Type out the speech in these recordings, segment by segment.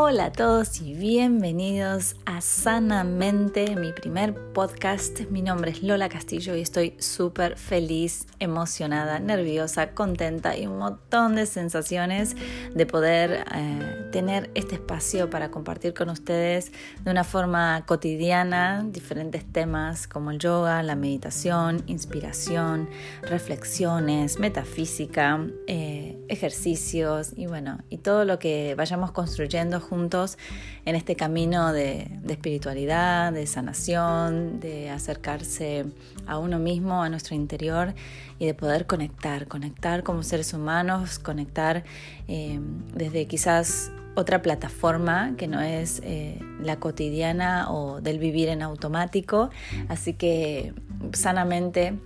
Hola a todos y bienvenidos a Sanamente, mi primer podcast. Mi nombre es Lola Castillo y estoy súper feliz, emocionada, nerviosa, contenta y un montón de sensaciones de poder eh, tener este espacio para compartir con ustedes de una forma cotidiana diferentes temas como el yoga, la meditación, inspiración, reflexiones, metafísica, eh, ejercicios y bueno, y todo lo que vayamos construyendo juntos en este camino de, espiritualidad, de sanación, de acercarse a uno mismo, a nuestro interior y de poder conectar, conectar como seres humanos, conectar eh, desde quizás otra plataforma que no es eh, la cotidiana o del vivir en automático. Así que sanamente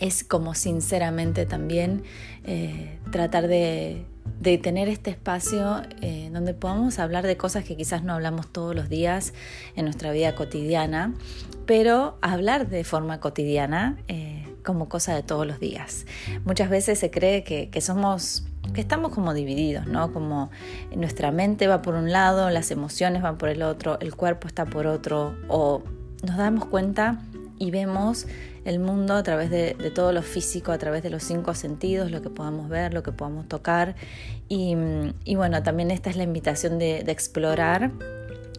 es como sinceramente también eh, tratar de de tener este espacio eh, donde podamos hablar de cosas que quizás no hablamos todos los días en nuestra vida cotidiana, pero hablar de forma cotidiana eh, como cosa de todos los días. Muchas veces se cree que, somos que estamos como divididos, ¿no? Como nuestra mente va por un lado, las emociones van por el otro, el cuerpo está por otro, o nos damos cuenta y vemos el mundo a través de, todo lo físico, a través de los cinco sentidos, lo que podamos ver, lo que podamos tocar. Y, bueno, también esta es la invitación de, explorar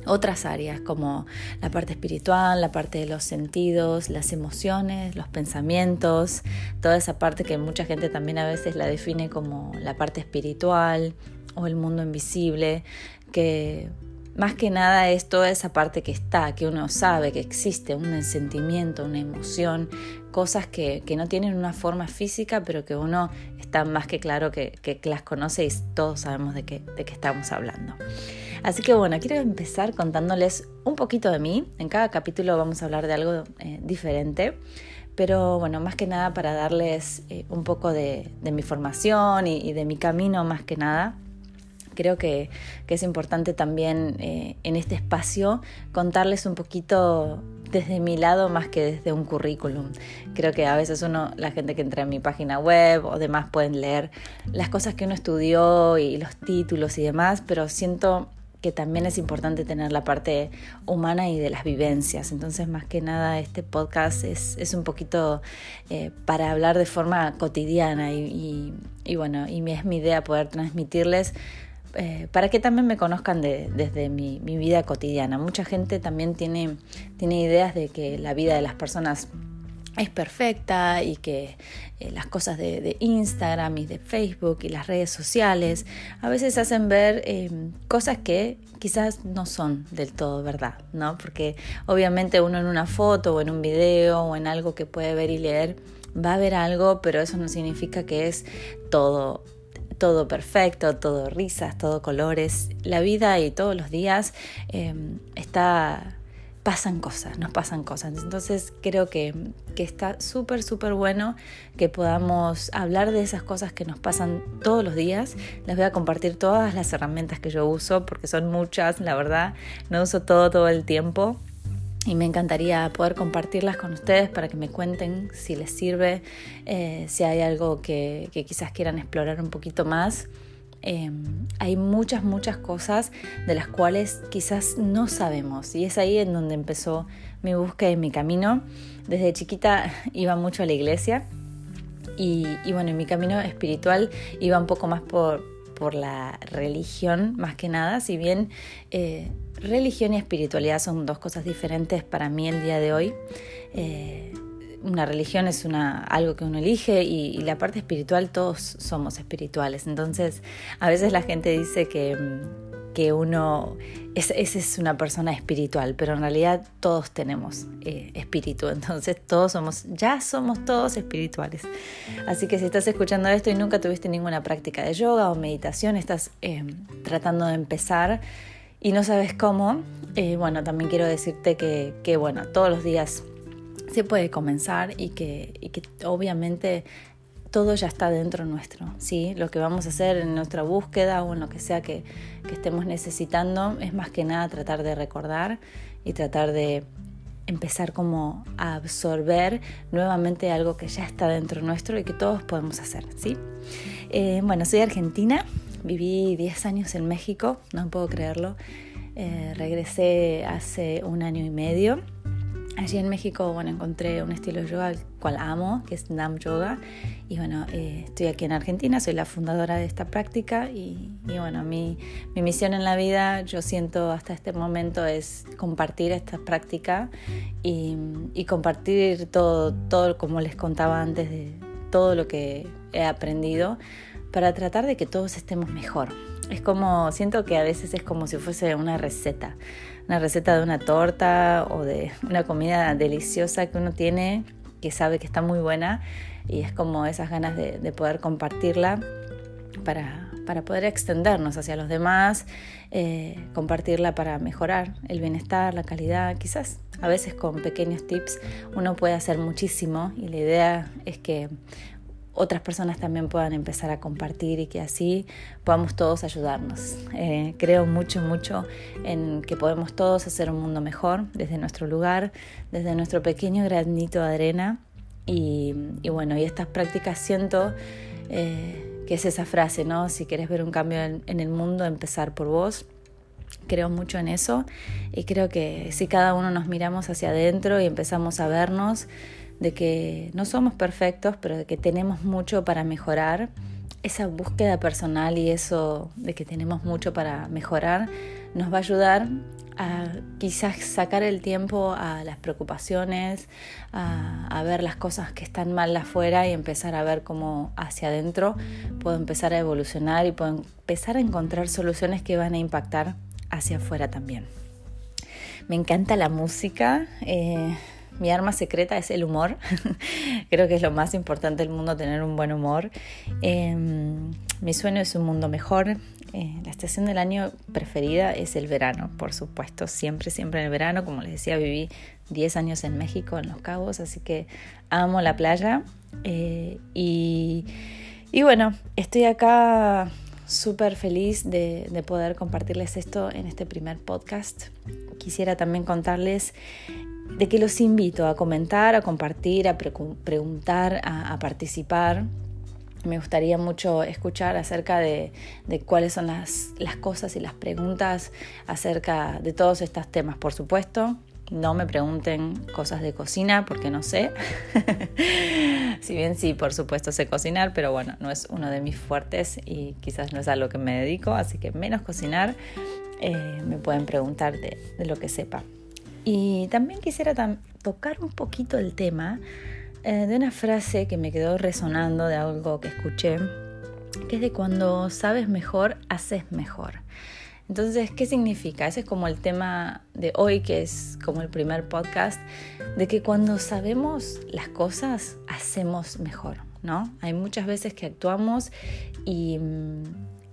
otras áreas como la parte espiritual, la parte de los sentidos, las emociones, los pensamientos, toda esa parte que mucha gente también a veces la define como la parte espiritual o el mundo invisible, que más que nada es toda esa parte que está, que uno sabe que existe, un sentimiento, una emoción, cosas que, no tienen una forma física, pero que uno está más que claro que, las conoce y todos sabemos de qué, de qué estamos hablando. Así que bueno, quiero empezar contándoles un poquito de mí. En cada capítulo vamos a hablar de algo eh, diferente pero bueno, más que nada para darles eh, un poco de, mi formación y, de mi camino más que nada creo que, es importante también eh, en este espacio contarles un poquito desde mi lado más que desde un currículum. Creo que a veces uno, la gente que entra en mi página web o demás pueden leer las cosas que uno estudió y los títulos y demás, pero siento que también es importante tener la parte humana y de las vivencias. Entonces, más que nada, este podcast es, un poquito eh, para hablar de forma cotidiana y, bueno, y es mi idea poder transmitirles eh, para que también me conozcan desde mi, vida cotidiana. Mucha gente también tiene, tiene ideas de que la vida de las personas es perfecta y que eh, las cosas de, Instagram y de Facebook y las redes sociales a veces hacen ver eh, cosas que quizás no son del todo verdad, ¿no? Porque obviamente uno en una foto o en un video o en algo que puede ver y leer va a ver algo, pero eso no significa que es todo todo perfecto, todo risas, todo colores. La vida y todos los días em, está, pasan cosas, nos pasan cosas. Entonces creo que, que está súper, súper bueno que podamos hablar de esas cosas que nos pasan todos los días. Les voy a compartir todas las herramientas que yo uso porque son muchas, la verdad. No uso todo todo el tiempo y me encantaría poder compartirlas con ustedes para que me cuenten si les sirve, eh, si hay algo que, quizás quieran explorar un poquito más. Em, hay muchas, muchas cosas de las cuales quizás no sabemos y es ahí en donde empezó mi búsqueda y mi camino. Desde chiquita iba mucho a la iglesia y, bueno, en mi camino espiritual iba un poco más por, por la religión más que nada, si bien eh, religión y espiritualidad son dos cosas diferentes para mí el día de hoy. Eh, una religión es algo que uno elige y, la parte espiritual todos somos espirituales. Entonces a veces la gente dice que, que uno es, es una persona espiritual, pero en realidad todos tenemos eh, espíritu. Entonces todos somos, ya somos todos espirituales. Así que si estás escuchando esto y nunca tuviste ninguna práctica de yoga o meditación, estás eh, tratando de empezar y no sabes cómo, eh, bueno, también quiero decirte que, bueno, todos los días se puede comenzar y que, que obviamente todo ya está dentro nuestro, ¿sí? Lo que vamos a hacer en nuestra búsqueda o en lo que sea que, que estemos necesitando es más que nada tratar de recordar y tratar de empezar como a absorber nuevamente algo que ya está dentro nuestro y que todos podemos hacer, ¿sí? Eh, bueno, soy argentina, viví 10 años en México, no puedo creerlo. Eh, regresé hace un año y medio Allí en México, bueno, encontré un estilo de yoga al cual amo, que es Nam Yoga. Y bueno, eh, estoy aquí en Argentina, soy la fundadora de esta práctica y, bueno, mi, mi, misión en la vida, yo siento hasta este momento, es compartir esta práctica y, y compartir todo, todo, como les contaba antes, de todo lo que he aprendido para tratar de que todos estemos mejor. Es como, siento que a veces es como si fuese una receta una receta de una torta o de una comida deliciosa que uno tiene, que sabe que está muy buena y es como esas ganas de, poder compartirla para, para, poder extendernos hacia los demás, eh, compartirla para mejorar el bienestar, la calidad, quizás a veces con pequeños tips uno puede hacer muchísimo y la idea es que otras personas también puedan empezar a compartir y que así podamos todos ayudarnos. Eh, creo mucho, mucho en que podemos todos hacer un mundo mejor desde nuestro lugar, desde nuestro pequeño granito de arena. Y, bueno, y estas prácticas siento eh, que es esa frase, ¿no? Si quieres ver un cambio en el mundo, empezar por vos creo mucho en eso y creo que si cada uno nos miramos hacia adentro y empezamos a vernos, de que no somos perfectos, pero de que tenemos mucho para mejorar, esa búsqueda personal y eso de que tenemos mucho para mejorar nos va a ayudar a quizás sacar el tiempo a las preocupaciones, a, ver las cosas que están mal afuera y empezar a ver cómo hacia adentro puedo empezar a evolucionar y puedo empezar a encontrar soluciones que van a impactar hacia afuera también. Me encanta la música. Eh, mi arma secreta es el humor. Creo que es lo más importante del mundo, tener un buen humor. Em, mi sueño es un mundo mejor. Eh, la estación del año preferida es el verano, por supuesto. Siempre, siempre en el verano. Como les decía, viví 10 años en México, en Los Cabos, así que amo la playa. Eh, y, y bueno, estoy acá súper feliz de, de, poder compartirles esto en este primer podcast. Quisiera también contarles de que los invito a comentar, a compartir, a preguntar, a, participar. Me gustaría mucho escuchar acerca de, cuáles son las, cosas y las preguntas acerca de todos estos temas, por supuesto. No me pregunten cosas de cocina porque no sé. si bien sí, por supuesto sé cocinar, pero bueno, no es uno de mis fuertes y quizás no es a lo que me dedico, así que menos cocinar. Eh, me pueden preguntar de lo que sepa. Y también quisiera tocar un poquito el tema eh, de una frase que me quedó resonando de algo que escuché, que es de cuando sabes mejor, haces mejor. Entonces, ¿qué significa? Ese es como el tema de hoy, que es como el primer podcast, de que cuando sabemos las cosas, hacemos mejor, ¿no? Hay muchas veces que actuamos y,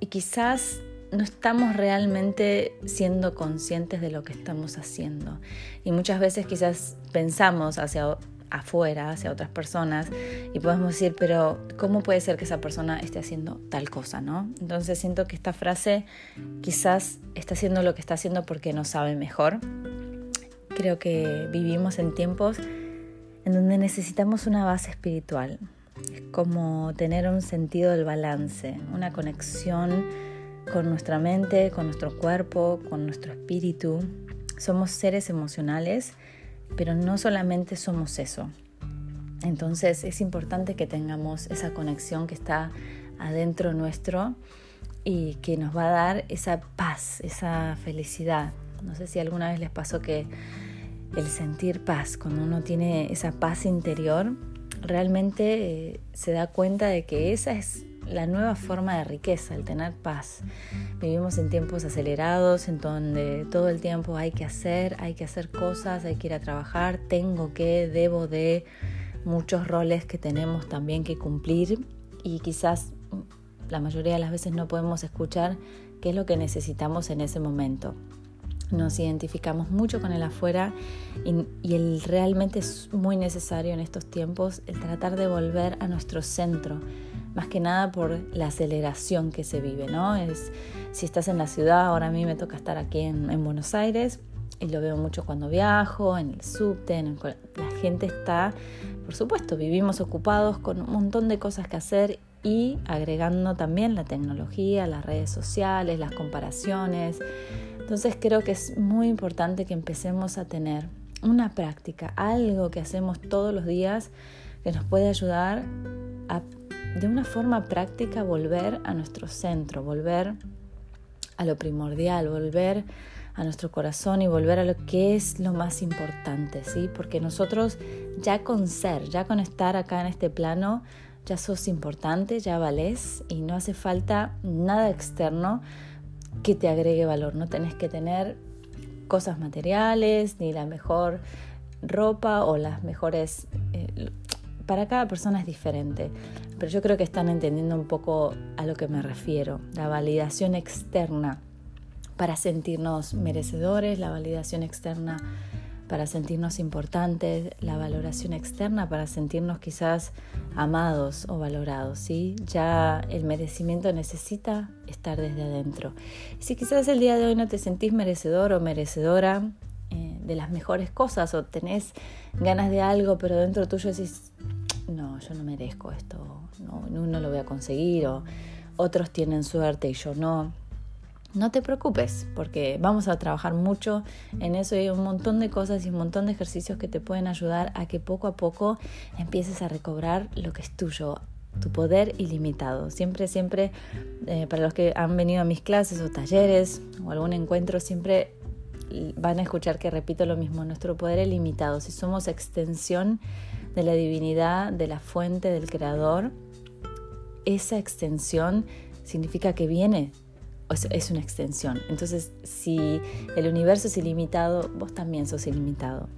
y quizás no estamos realmente siendo conscientes de lo que estamos haciendo. Y muchas veces quizás pensamos hacia afuera, hacia otras personas, y podemos decir, pero ¿cómo puede ser que esa persona esté haciendo tal cosa, no? Entonces siento que esta frase quizás está haciendo lo que está haciendo porque no sabe mejor. Creo que vivimos en tiempos en donde necesitamos una base espiritual. Es como tener un sentido del balance, una conexión con nuestra mente, con nuestro cuerpo, con nuestro espíritu. Somos seres emocionales, pero no solamente somos eso. Entonces es importante que tengamos esa conexión que está adentro nuestro y que nos va a dar esa paz, esa felicidad. No sé si alguna vez les pasó que el sentir paz, cuando uno tiene esa paz interior, realmente eh, se da cuenta de que esa es la nueva forma de riqueza, el tener paz. Vivimos en tiempos acelerados, en donde todo el tiempo hay que hacer, hay que hacer cosas, hay que ir a trabajar, tengo que, debo de, muchos roles que tenemos también que cumplir y quizás la mayoría de las veces no podemos escuchar qué es lo que necesitamos en ese momento. Nos identificamos mucho con el afuera y, el realmente es muy necesario en estos tiempos el tratar de volver a nuestro centro, más que nada por la aceleración que se vive, ¿no? Es, si estás en la ciudad, ahora a mí me toca estar aquí en, Buenos Aires y lo veo mucho cuando viajo, en el subte, en la gente está, por supuesto, vivimos ocupados con un montón de cosas que hacer y agregando también la tecnología, las redes sociales, las comparaciones. Entonces creo que es muy importante que empecemos a tener una práctica, algo que hacemos todos los días que nos puede ayudar a de una forma práctica volver a nuestro centro, volver a lo primordial, volver a nuestro corazón y volver a lo que es lo más importante, ¿sí? Porque nosotros ya con ser, ya con estar acá en este plano, ya sos importante, ya valés y no hace falta nada externo que te agregue valor. No tenés que tener cosas materiales, ni la mejor ropa o las mejores... Eh, para cada persona es diferente, pero yo creo que están entendiendo un poco a lo que me refiero. La validación externa para sentirnos merecedores, la validación externa para sentirnos importantes, la valoración externa para sentirnos quizás amados o valorados, ¿sí? Ya el merecimiento necesita estar desde adentro. Si quizás el día de hoy no te sentís merecedor o merecedora eh, de las mejores cosas o tenés ganas de algo, pero dentro tuyo decís, no, yo no merezco esto, no, no lo voy a conseguir, o otros tienen suerte y yo no. No te preocupes, porque vamos a trabajar mucho en eso y hay un montón de cosas y un montón de ejercicios que te pueden ayudar a que poco a poco empieces a recobrar lo que es tuyo, tu poder ilimitado. Siempre, siempre, eh, para los que han venido a mis clases o talleres o algún encuentro, siempre van a escuchar que repito lo mismo, nuestro poder ilimitado. Si somos extensión de la divinidad, de la fuente, del creador, esa extensión significa que viene es una extensión. Entonces, si el universo es ilimitado, vos también sos ilimitado.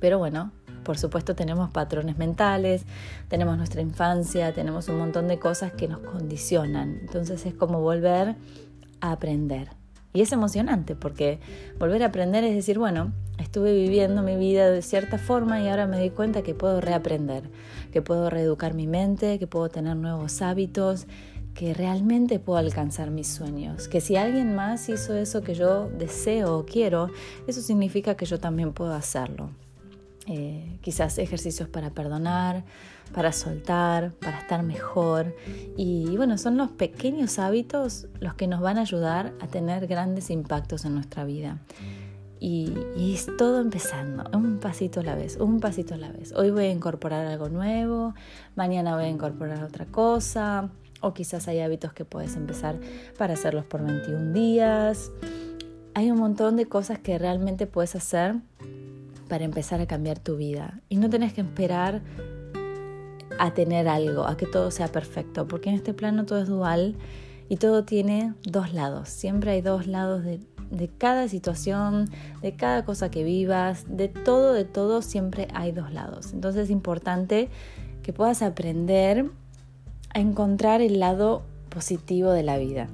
Pero bueno, por supuesto tenemos patrones mentales, tenemos nuestra infancia, tenemos un montón de cosas que nos condicionan. Entonces es como volver a aprender. Y es emocionante porque volver a aprender es decir, bueno, estuve viviendo mi vida de cierta forma y ahora me di cuenta que puedo reaprender, que puedo reeducar mi mente, que puedo tener nuevos hábitos, que realmente puedo alcanzar mis sueños, que si alguien más hizo eso que yo deseo o quiero, eso significa que yo también puedo hacerlo. Eh, quizás ejercicios para perdonar, para soltar, para estar mejor. Y bueno, son los pequeños hábitos los que nos van a ayudar a tener grandes impactos en nuestra vida. Y, y, es todo empezando, un pasito a la vez, un pasito a la vez. Hoy voy a incorporar algo nuevo, mañana voy a incorporar otra cosa, o quizás hay hábitos que puedes empezar para hacerlos por 21 días. Hay un montón de cosas que realmente puedes hacer para empezar a cambiar tu vida. Y no tenés que esperar a tener algo, a que todo sea perfecto, porque en este plano todo es dual y todo tiene dos lados. Siempre hay dos lados de, de cada situación, de cada cosa que vivas, de todo, de todo, siempre hay dos lados. Entonces es importante que puedas aprender encontrar el lado positivo de la vida,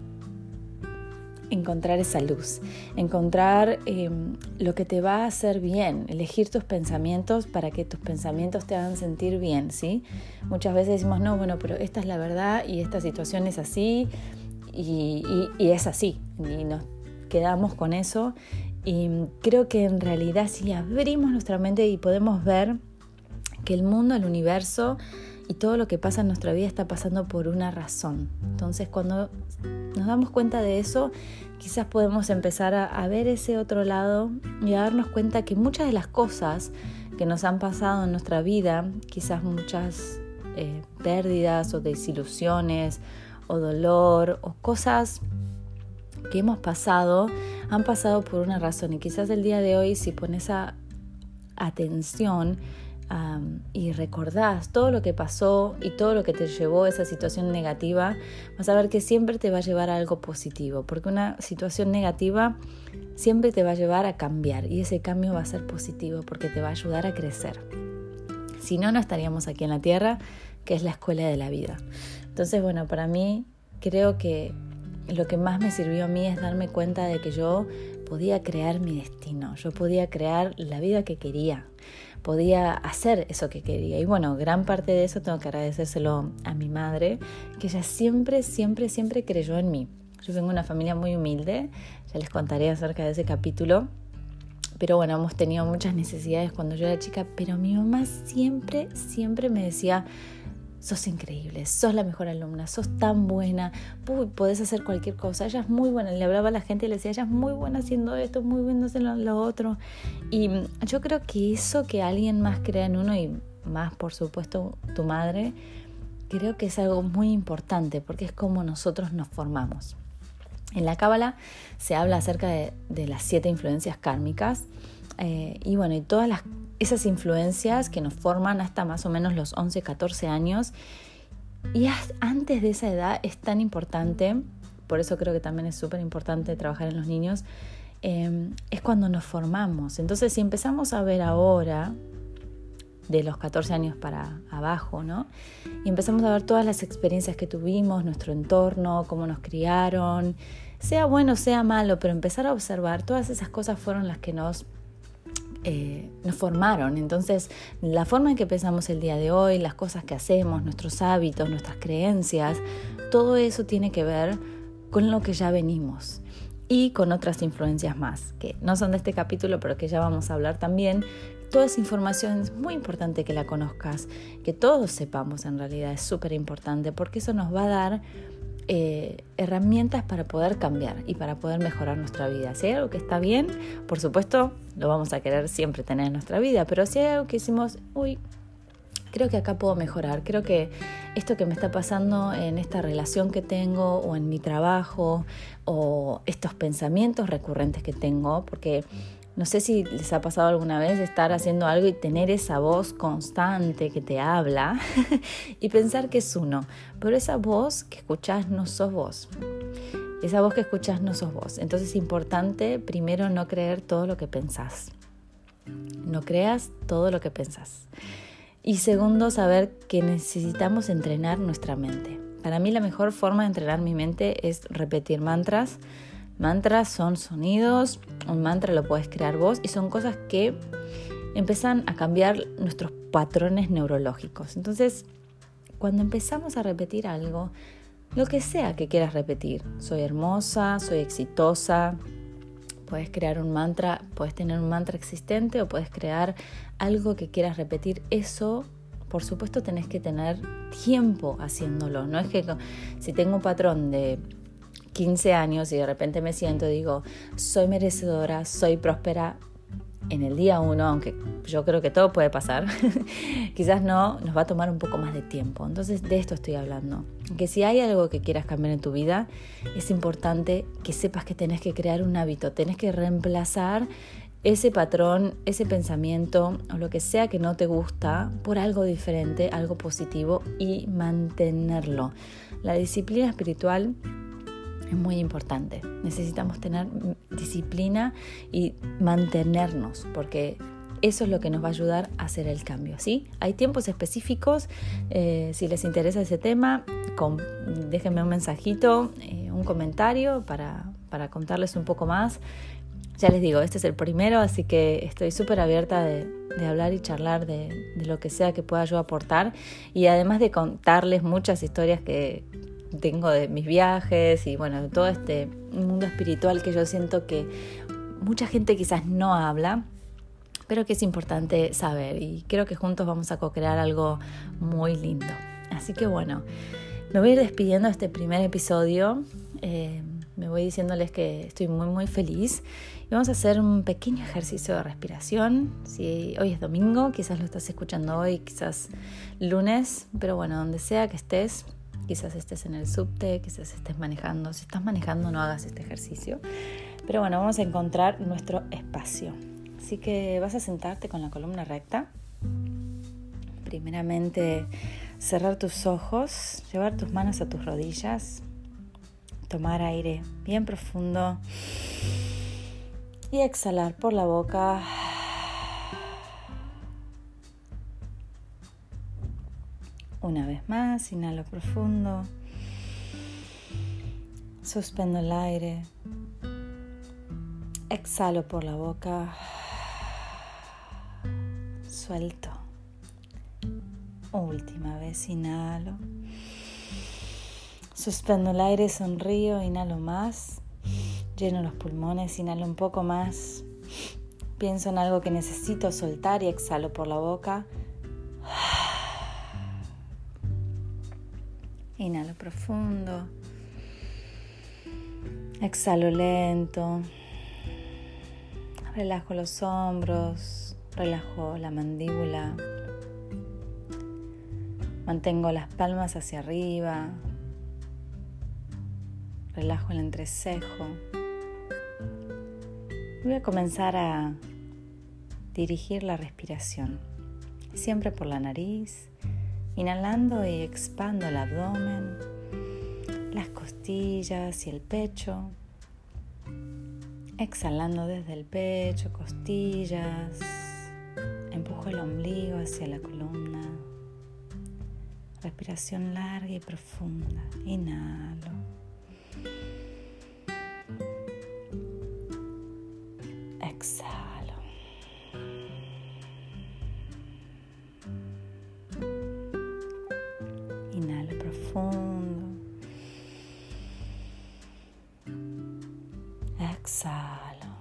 encontrar esa luz, encontrar em, lo que te va a hacer bien, elegir tus pensamientos para que tus pensamientos te hagan sentir bien, ¿sí? Muchas veces decimos, no, bueno, pero esta es la verdad y esta situación es así y, y es así, y nos quedamos con eso. Y creo que en realidad si abrimos nuestra mente y podemos ver que el mundo, el universo, y todo lo que pasa en nuestra vida está pasando por una razón. Entonces cuando nos damos cuenta de eso, quizás podemos empezar a, ver ese otro lado y a darnos cuenta que muchas de las cosas que nos han pasado en nuestra vida, quizás muchas eh, pérdidas o desilusiones o dolor o cosas que hemos pasado, han pasado por una razón y quizás el día de hoy si pones a, atención, y recordás todo lo que pasó y todo lo que te llevó a esa situación negativa, vas a ver que siempre te va a llevar a algo positivo, porque una situación negativa siempre te va a llevar a cambiar y ese cambio va a ser positivo porque te va a ayudar a crecer. Si no, no estaríamos aquí en la Tierra, que es la escuela de la vida. Entonces, bueno, para mí creo que lo que más me sirvió a mí es darme cuenta de que yo podía crear mi destino, yo podía crear la vida que quería podía hacer eso que quería. Y bueno, gran parte de eso tengo que agradecérselo a mi madre, que ella siempre, siempre, siempre creyó en mí. Yo vengo de una familia muy humilde, ya les contaré acerca de ese capítulo, pero bueno, hemos tenido muchas necesidades cuando yo era chica, pero mi mamá siempre, siempre me decía, sos increíble, sos la mejor alumna, sos tan buena, podés hacer cualquier cosa, ella es muy buena, le hablaba a la gente y le decía, ella es muy buena haciendo esto, muy buena haciendo lo otro. Y yo creo que eso que alguien más crea en uno y más por supuesto tu madre, creo que es algo muy importante porque es como nosotros nos formamos. En la Cábala se habla acerca de, las siete influencias kármicas eh, y bueno, y todas las esas influencias que nos forman hasta más o menos los 11, 14 años. Y antes de esa edad es tan importante, por eso creo que también es súper importante trabajar en los niños, em, es cuando nos formamos. Entonces si empezamos a ver ahora, de los 14 años para abajo, ¿no? Y empezamos a ver todas las experiencias que tuvimos, nuestro entorno, cómo nos criaron, sea bueno, sea malo, pero empezar a observar, todas esas cosas fueron las que nos eh, nos formaron. Entonces, la forma en que pensamos el día de hoy, las cosas que hacemos, nuestros hábitos, nuestras creencias, todo eso tiene que ver con lo que ya venimos y con otras influencias más, que no son de este capítulo, pero que ya vamos a hablar también. Toda esa información es muy importante que la conozcas, que todos sepamos en realidad, es súper importante, porque eso nos va a dar eh, herramientas para poder cambiar y para poder mejorar nuestra vida. Si hay algo que está bien, por supuesto, lo vamos a querer siempre tener en nuestra vida, pero si hay algo que hicimos, uy, creo que acá puedo mejorar, creo que esto que me está pasando en esta relación que tengo o en mi trabajo o estos pensamientos recurrentes que tengo, porque no sé si les ha pasado alguna vez estar haciendo algo y tener esa voz constante que te habla y pensar que es uno, pero esa voz que escuchás no sos vos. Esa voz que escuchás no sos vos. Entonces es importante primero no creer todo lo que pensás. No creas todo lo que pensás. Y segundo, saber que necesitamos entrenar nuestra mente. Para mí la mejor forma de entrenar mi mente es repetir mantras Mantras son sonidos, un mantra lo puedes crear vos y son cosas que empiezan a cambiar nuestros patrones neurológicos. Entonces, cuando empezamos a repetir algo, lo que sea que quieras repetir, soy hermosa, soy exitosa, puedes crear un mantra, puedes tener un mantra existente o puedes crear algo que quieras repetir. Eso, por supuesto, tenés que tener tiempo haciéndolo. No es que si tengo un patrón de 15 años y de repente me siento digo, soy merecedora, soy próspera en el día uno, aunque yo creo que todo puede pasar, quizás no, nos va a tomar un poco más de tiempo. Entonces de esto estoy hablando. Que si hay algo que quieras cambiar en tu vida, es importante que sepas que tenés que crear un hábito, tenés que reemplazar ese patrón, ese pensamiento o lo que sea que no te gusta por algo diferente, algo positivo y mantenerlo. La disciplina espiritual es muy importante. Necesitamos tener disciplina y mantenernos, porque eso es lo que nos va a ayudar a hacer el cambio. ¿sí? Hay tiempos específicos, eh, si les interesa ese tema, déjenme un mensajito, eh, un comentario para, contarles un poco más. Ya les digo, este es el primero, así que estoy súper abierta de, hablar y charlar de, de, lo que sea que pueda yo aportar y además de contarles muchas historias que, tengo de mis viajes y bueno, de todo este mundo espiritual que yo siento que mucha gente quizás no habla, pero que es importante saber y creo que juntos vamos a co-crear algo muy lindo. Así que bueno, me voy a ir despidiendo de este primer episodio. Eh, me voy diciéndoles que estoy muy muy feliz y vamos a hacer un pequeño ejercicio de respiración. Si hoy es domingo, quizás lo estás escuchando hoy, quizás lunes, pero bueno, donde sea que estés, Quizás estés en el subte, quizás estés manejando. Si estás manejando, no hagas este ejercicio. Pero bueno, vamos a encontrar nuestro espacio. Así que vas a sentarte con la columna recta. Primeramente, cerrar tus ojos, llevar tus manos a tus rodillas, tomar aire bien profundo y exhalar por la boca Una vez más, inhalo profundo. Suspendo el aire. Exhalo por la boca. Suelto. Última vez, inhalo. Suspendo el aire, sonrío, inhalo más. Lleno los pulmones, inhalo un poco más. Pienso en algo que necesito soltar y exhalo por la boca. Profundo. Exhalo lento. Relajo los hombros. Relajo la mandíbula. Mantengo las palmas hacia arriba. Relajo el entrecejo. Voy a comenzar a dirigir la respiración, siempre por la nariz, inhalando y expando el abdomen, las costillas y el pecho, exhalando desde el pecho, costillas, empujo el ombligo hacia la columna, respiración larga y profunda, inhalo. Exhalo.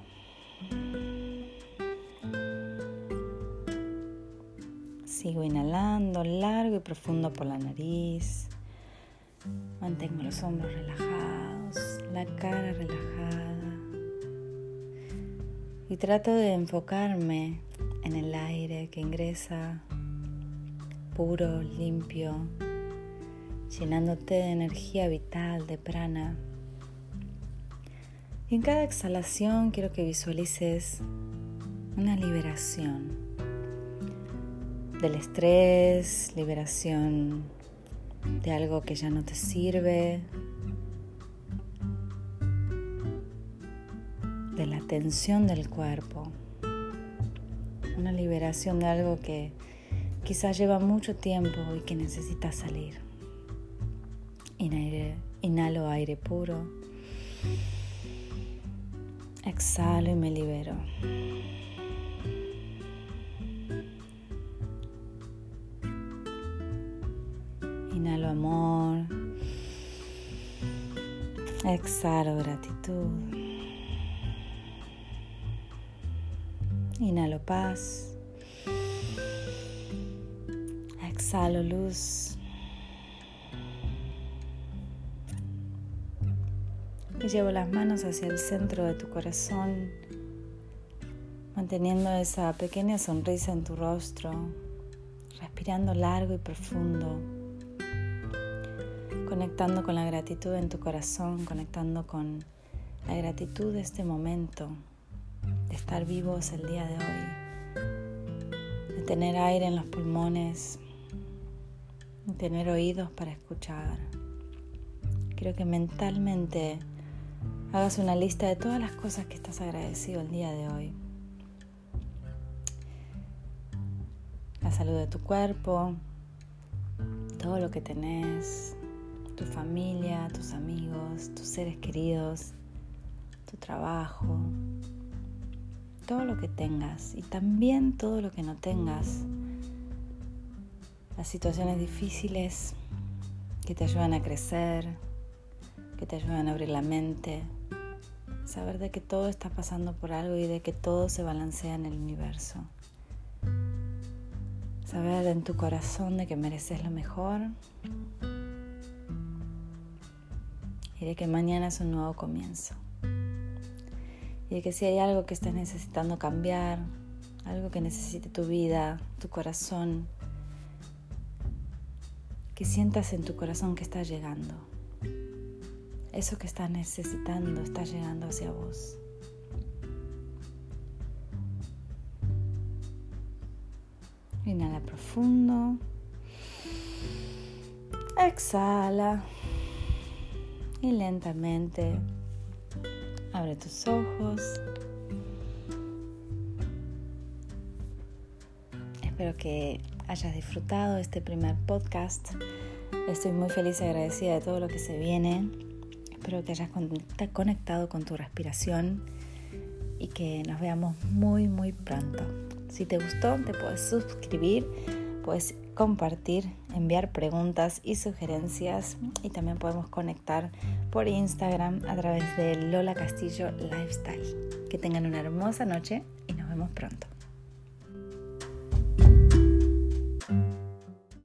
Sigo inhalando largo y profundo por la nariz. Mantengo los hombros relajados, la cara relajada. Y trato de enfocarme en el aire que ingresa puro, limpio, llenándote de energía vital, de prana. Y en cada exhalación quiero que visualices una liberación del estrés, liberación de algo que ya no te sirve, de la tensión del cuerpo, una liberación de algo que quizás lleva mucho tiempo y que necesita salir. inhalo aire puro. Exhalo y me libero. Inhalo amor. Exhalo gratitud. Inhalo paz. Exhalo luz. Y llevo las manos hacia el centro de tu corazón, manteniendo esa pequeña sonrisa en tu rostro, respirando largo y profundo, conectando con la gratitud en tu corazón, conectando con la gratitud de este momento, de estar vivos el día de hoy, de tener aire en los pulmones, de tener oídos para escuchar. Creo que mentalmente hagas una lista de todas las cosas que estás agradecido el día de hoy. La salud de tu cuerpo, todo lo que tenés, tu familia, tus amigos, tus seres queridos, tu trabajo, todo lo que tengas y también todo lo que no tengas. Las situaciones difíciles que te ayudan a crecer, que te ayudan a abrir la mente, saber de que todo está pasando por algo y de que todo se balancea en el universo. Saber en tu corazón de que mereces lo mejor y de que mañana es un nuevo comienzo. Y de que si hay algo que estás necesitando cambiar, algo que necesite tu vida, tu corazón, que sientas en tu corazón que está llegando eso que estás necesitando está llegando hacia vos. Inhala profundo. Exhala. Y lentamente abre tus ojos. Espero que hayas disfrutado este primer podcast. Estoy muy feliz y agradecida de todo lo que se viene. Espero que hayas conectado con tu respiración y que nos veamos muy muy pronto. Si te gustó, te puedes suscribir, puedes compartir, enviar preguntas y sugerencias y también podemos conectar por Instagram a través de Lola Castillo Lifestyle. Que tengan una hermosa noche y nos vemos pronto.